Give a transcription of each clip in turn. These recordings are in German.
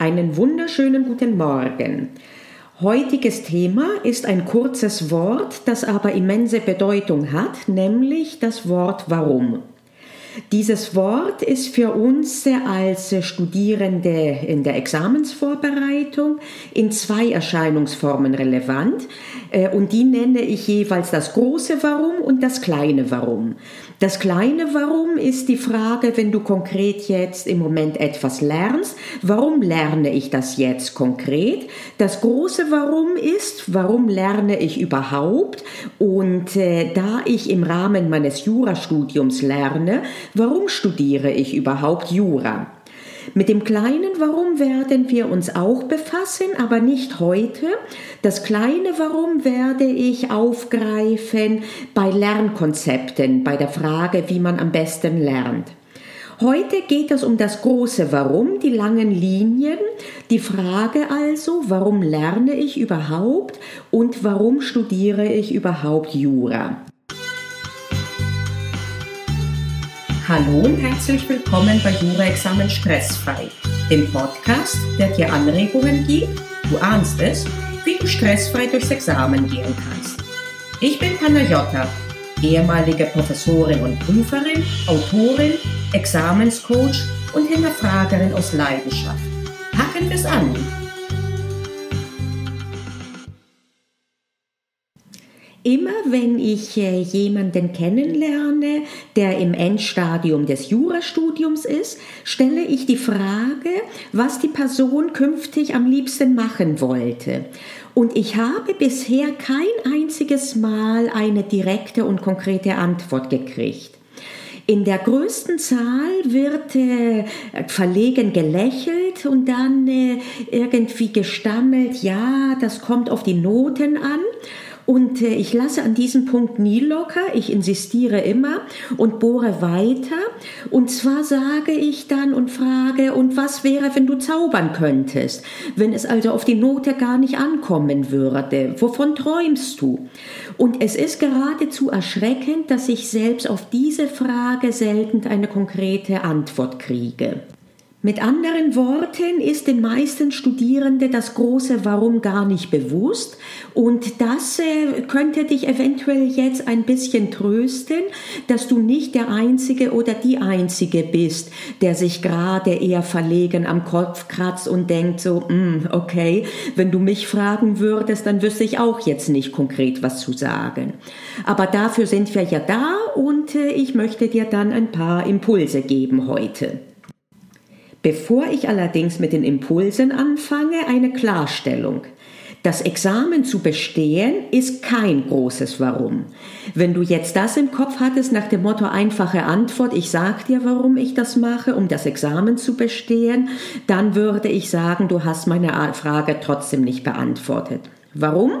Einen wunderschönen guten Morgen. Heutiges Thema ist ein kurzes Wort, das aber immense Bedeutung hat, nämlich das Wort warum. Dieses Wort ist für uns als Studierende in der Examensvorbereitung in zwei Erscheinungsformen relevant äh, und die nenne ich jeweils das große Warum und das kleine Warum. Das kleine Warum ist die Frage, wenn du konkret jetzt im Moment etwas lernst, warum lerne ich das jetzt konkret? Das große Warum ist, warum lerne ich überhaupt? Und äh, da ich im Rahmen meines Jurastudiums lerne, warum studiere ich überhaupt Jura? Mit dem kleinen Warum werden wir uns auch befassen, aber nicht heute. Das kleine Warum werde ich aufgreifen bei Lernkonzepten, bei der Frage, wie man am besten lernt. Heute geht es um das große Warum, die langen Linien, die Frage also, warum lerne ich überhaupt und warum studiere ich überhaupt Jura. Hallo und herzlich willkommen bei Jura-Examen Stressfrei, dem Podcast, der dir Anregungen gibt, du ahnst es, wie du stressfrei durchs Examen gehen kannst. Ich bin Panayota, ehemalige Professorin und Prüferin, Autorin, Examenscoach und Hinterfragerin aus Leidenschaft. Packen es an! Immer wenn ich äh, jemanden kennenlerne, der im Endstadium des Jurastudiums ist, stelle ich die Frage, was die Person künftig am liebsten machen wollte. Und ich habe bisher kein einziges Mal eine direkte und konkrete Antwort gekriegt. In der größten Zahl wird äh, verlegen gelächelt und dann äh, irgendwie gestammelt, ja, das kommt auf die Noten an. Und äh, ich lasse an diesem Punkt nie locker, ich insistiere immer und bohre weiter. Und zwar sage ich dann und frage, und was wäre, wenn du zaubern könntest? Wenn es also auf die Note gar nicht ankommen würde, wovon träumst du? Und es ist geradezu erschreckend, dass ich selbst auf diese Frage selten eine konkrete Antwort kriege. Mit anderen Worten ist den meisten Studierenden das große Warum gar nicht bewusst und das äh, könnte dich eventuell jetzt ein bisschen trösten, dass du nicht der Einzige oder die Einzige bist, der sich gerade eher verlegen am Kopf kratzt und denkt so, mm, okay, wenn du mich fragen würdest, dann wüsste ich auch jetzt nicht konkret was zu sagen. Aber dafür sind wir ja da und äh, ich möchte dir dann ein paar Impulse geben heute. Bevor ich allerdings mit den Impulsen anfange, eine Klarstellung. Das Examen zu bestehen ist kein großes Warum. Wenn du jetzt das im Kopf hattest nach dem Motto einfache Antwort, ich sag dir, warum ich das mache, um das Examen zu bestehen, dann würde ich sagen, du hast meine Frage trotzdem nicht beantwortet. Warum?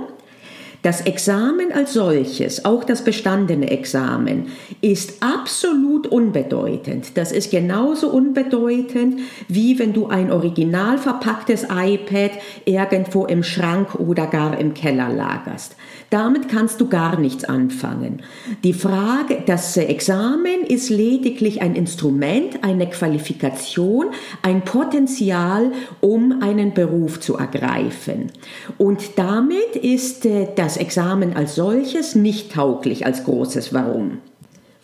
Das Examen als solches, auch das bestandene Examen, ist absolut unbedeutend. Das ist genauso unbedeutend, wie wenn du ein original verpacktes iPad irgendwo im Schrank oder gar im Keller lagerst. Damit kannst du gar nichts anfangen. Die Frage, das Examen ist lediglich ein Instrument, eine Qualifikation, ein Potenzial, um einen Beruf zu ergreifen. Und damit ist äh, das das Examen als solches nicht tauglich als großes Warum.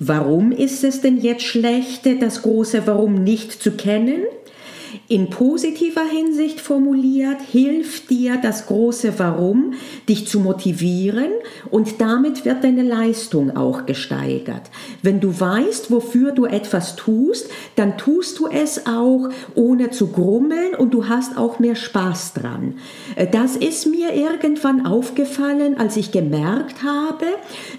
Warum ist es denn jetzt schlecht, das große Warum nicht zu kennen? In positiver Hinsicht formuliert, hilft dir das große Warum, dich zu motivieren und damit wird deine Leistung auch gesteigert. Wenn du weißt, wofür du etwas tust, dann tust du es auch ohne zu grummeln und du hast auch mehr Spaß dran. Das ist mir irgendwann aufgefallen, als ich gemerkt habe,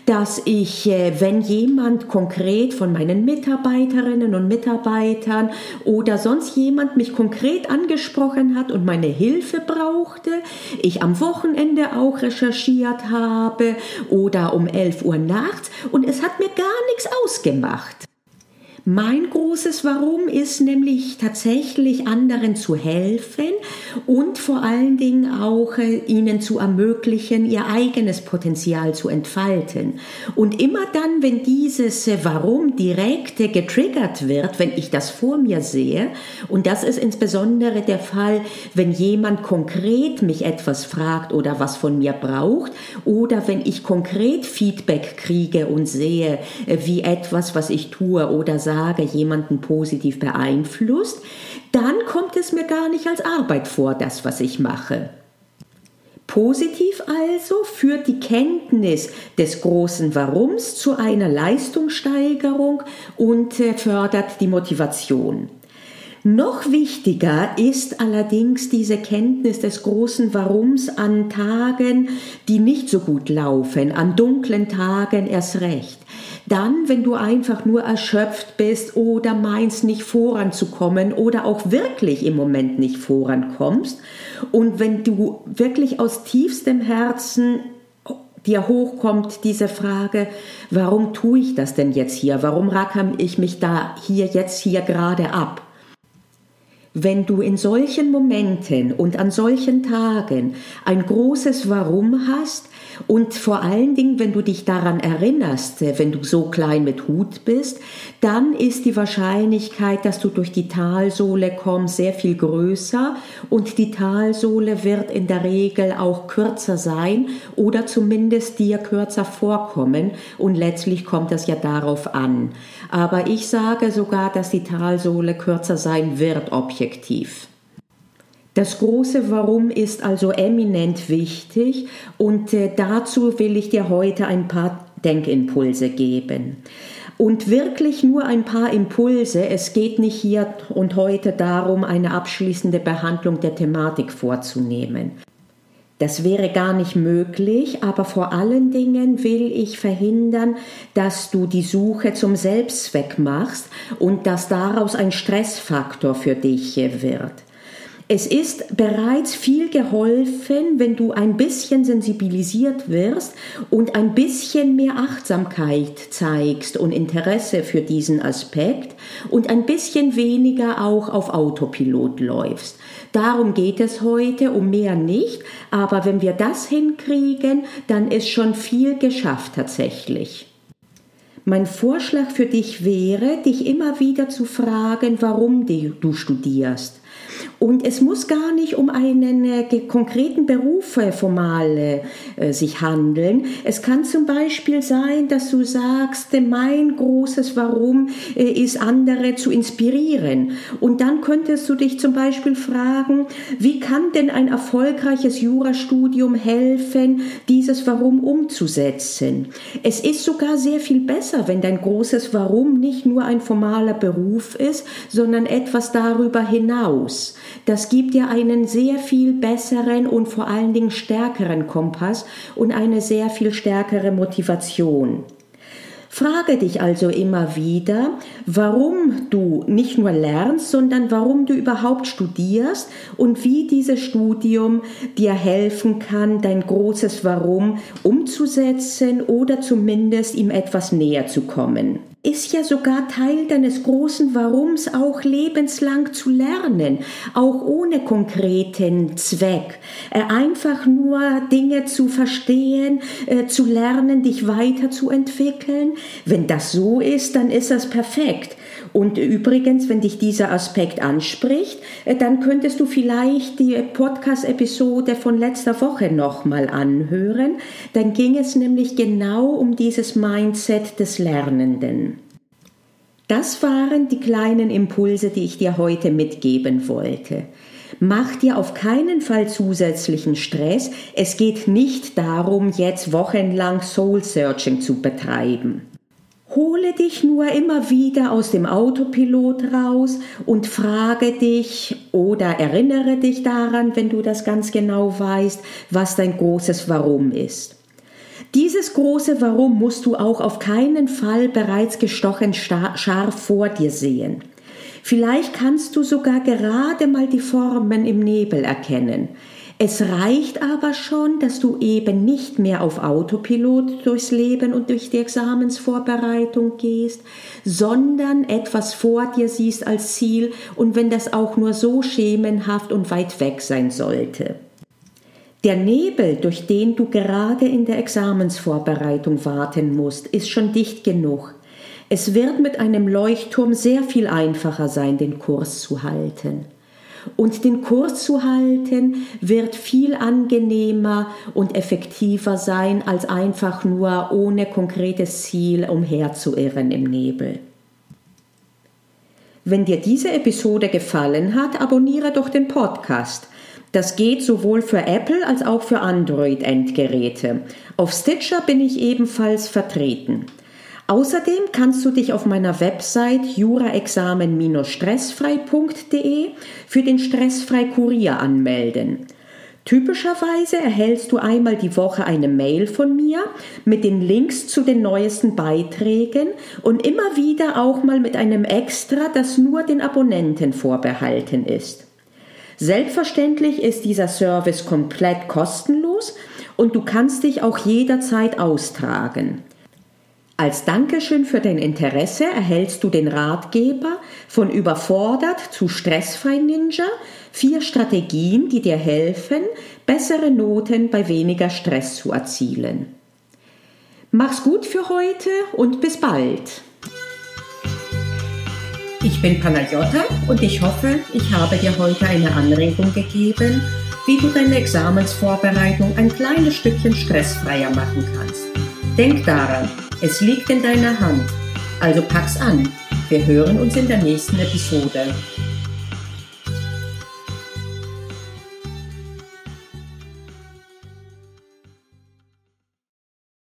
dass ich, äh, wenn jemand konkret von meinen Mitarbeiterinnen und Mitarbeitern oder sonst jemand mich konkret angesprochen hat und meine Hilfe brauchte, ich am Wochenende auch recherchiert habe oder um 11 Uhr nachts und es hat mir gar nichts ausgemacht. Mein großes Warum ist nämlich tatsächlich anderen zu helfen und vor allen Dingen auch äh, ihnen zu ermöglichen, ihr eigenes Potenzial zu entfalten. Und immer dann, wenn dieses äh, Warum direkt äh, getriggert wird, wenn ich das vor mir sehe, und das ist insbesondere der Fall, wenn jemand konkret mich etwas fragt oder was von mir braucht, oder wenn ich konkret Feedback kriege und sehe, wie etwas, was ich tue oder sage, jemanden positiv beeinflusst, dann kommt es mir gar nicht als Arbeit vor, das, was ich mache. Positiv also führt die Kenntnis des großen Warums zu einer Leistungssteigerung und äh, fördert die Motivation. Noch wichtiger ist allerdings diese Kenntnis des großen Warums an Tagen, die nicht so gut laufen, an dunklen Tagen erst recht. Dann, wenn du einfach nur erschöpft bist oder meinst nicht voranzukommen oder auch wirklich im Moment nicht vorankommst und wenn du wirklich aus tiefstem Herzen dir hochkommt diese Frage, warum tue ich das denn jetzt hier? Warum rackere ich mich da hier jetzt hier gerade ab? Wenn du in solchen Momenten und an solchen Tagen ein großes Warum hast, und vor allen Dingen, wenn du dich daran erinnerst, wenn du so klein mit Hut bist, dann ist die Wahrscheinlichkeit, dass du durch die Talsohle kommst, sehr viel größer und die Talsohle wird in der Regel auch kürzer sein oder zumindest dir kürzer vorkommen und letztlich kommt das ja darauf an. Aber ich sage sogar, dass die Talsohle kürzer sein wird objektiv. Das große Warum ist also eminent wichtig und äh, dazu will ich dir heute ein paar Denkimpulse geben. Und wirklich nur ein paar Impulse. Es geht nicht hier und heute darum, eine abschließende Behandlung der Thematik vorzunehmen. Das wäre gar nicht möglich, aber vor allen Dingen will ich verhindern, dass du die Suche zum Selbstzweck machst und dass daraus ein Stressfaktor für dich wird. Es ist bereits viel geholfen, wenn du ein bisschen sensibilisiert wirst und ein bisschen mehr Achtsamkeit zeigst und Interesse für diesen Aspekt und ein bisschen weniger auch auf Autopilot läufst. Darum geht es heute, um mehr nicht, aber wenn wir das hinkriegen, dann ist schon viel geschafft tatsächlich. Mein Vorschlag für dich wäre, dich immer wieder zu fragen, warum du studierst. Und es muss gar nicht um einen äh, konkreten Beruf äh, formal äh, sich handeln. Es kann zum Beispiel sein, dass du sagst, mein großes Warum äh, ist, andere zu inspirieren. Und dann könntest du dich zum Beispiel fragen, wie kann denn ein erfolgreiches Jurastudium helfen, dieses Warum umzusetzen? Es ist sogar sehr viel besser, wenn dein großes Warum nicht nur ein formaler Beruf ist, sondern etwas darüber hinaus. Das gibt dir einen sehr viel besseren und vor allen Dingen stärkeren Kompass und eine sehr viel stärkere Motivation. Frage dich also immer wieder, warum du nicht nur lernst, sondern warum du überhaupt studierst und wie dieses Studium dir helfen kann, dein großes Warum umzusetzen oder zumindest ihm etwas näher zu kommen ist ja sogar Teil deines großen Warums, auch lebenslang zu lernen, auch ohne konkreten Zweck. Äh, einfach nur Dinge zu verstehen, äh, zu lernen, dich weiterzuentwickeln. Wenn das so ist, dann ist das perfekt. Und übrigens, wenn dich dieser Aspekt anspricht, äh, dann könntest du vielleicht die Podcast-Episode von letzter Woche nochmal anhören. Dann ging es nämlich genau um dieses Mindset des Lernenden. Das waren die kleinen Impulse, die ich dir heute mitgeben wollte. Mach dir auf keinen Fall zusätzlichen Stress. Es geht nicht darum, jetzt wochenlang Soul Searching zu betreiben. Hole dich nur immer wieder aus dem Autopilot raus und frage dich oder erinnere dich daran, wenn du das ganz genau weißt, was dein großes Warum ist. Dieses große Warum musst du auch auf keinen Fall bereits gestochen scharf vor dir sehen. Vielleicht kannst du sogar gerade mal die Formen im Nebel erkennen. Es reicht aber schon, dass du eben nicht mehr auf Autopilot durchs Leben und durch die Examensvorbereitung gehst, sondern etwas vor dir siehst als Ziel und wenn das auch nur so schemenhaft und weit weg sein sollte. Der Nebel, durch den du gerade in der Examensvorbereitung warten musst, ist schon dicht genug. Es wird mit einem Leuchtturm sehr viel einfacher sein, den Kurs zu halten. Und den Kurs zu halten wird viel angenehmer und effektiver sein, als einfach nur ohne konkretes Ziel umherzuirren im Nebel. Wenn dir diese Episode gefallen hat, abonniere doch den Podcast. Das geht sowohl für Apple als auch für Android-Endgeräte. Auf Stitcher bin ich ebenfalls vertreten. Außerdem kannst du dich auf meiner Website juraexamen-stressfrei.de für den Stressfrei Kurier anmelden. Typischerweise erhältst du einmal die Woche eine Mail von mir mit den Links zu den neuesten Beiträgen und immer wieder auch mal mit einem Extra, das nur den Abonnenten vorbehalten ist. Selbstverständlich ist dieser Service komplett kostenlos und du kannst dich auch jederzeit austragen. Als Dankeschön für dein Interesse erhältst du den Ratgeber von überfordert zu stressfrei Ninja, vier Strategien, die dir helfen, bessere Noten bei weniger Stress zu erzielen. Mach's gut für heute und bis bald. Ich bin Panagiotta und ich hoffe, ich habe dir heute eine Anregung gegeben, wie du deine Examensvorbereitung ein kleines Stückchen stressfreier machen kannst. Denk daran, es liegt in deiner Hand. Also pack's an. Wir hören uns in der nächsten Episode.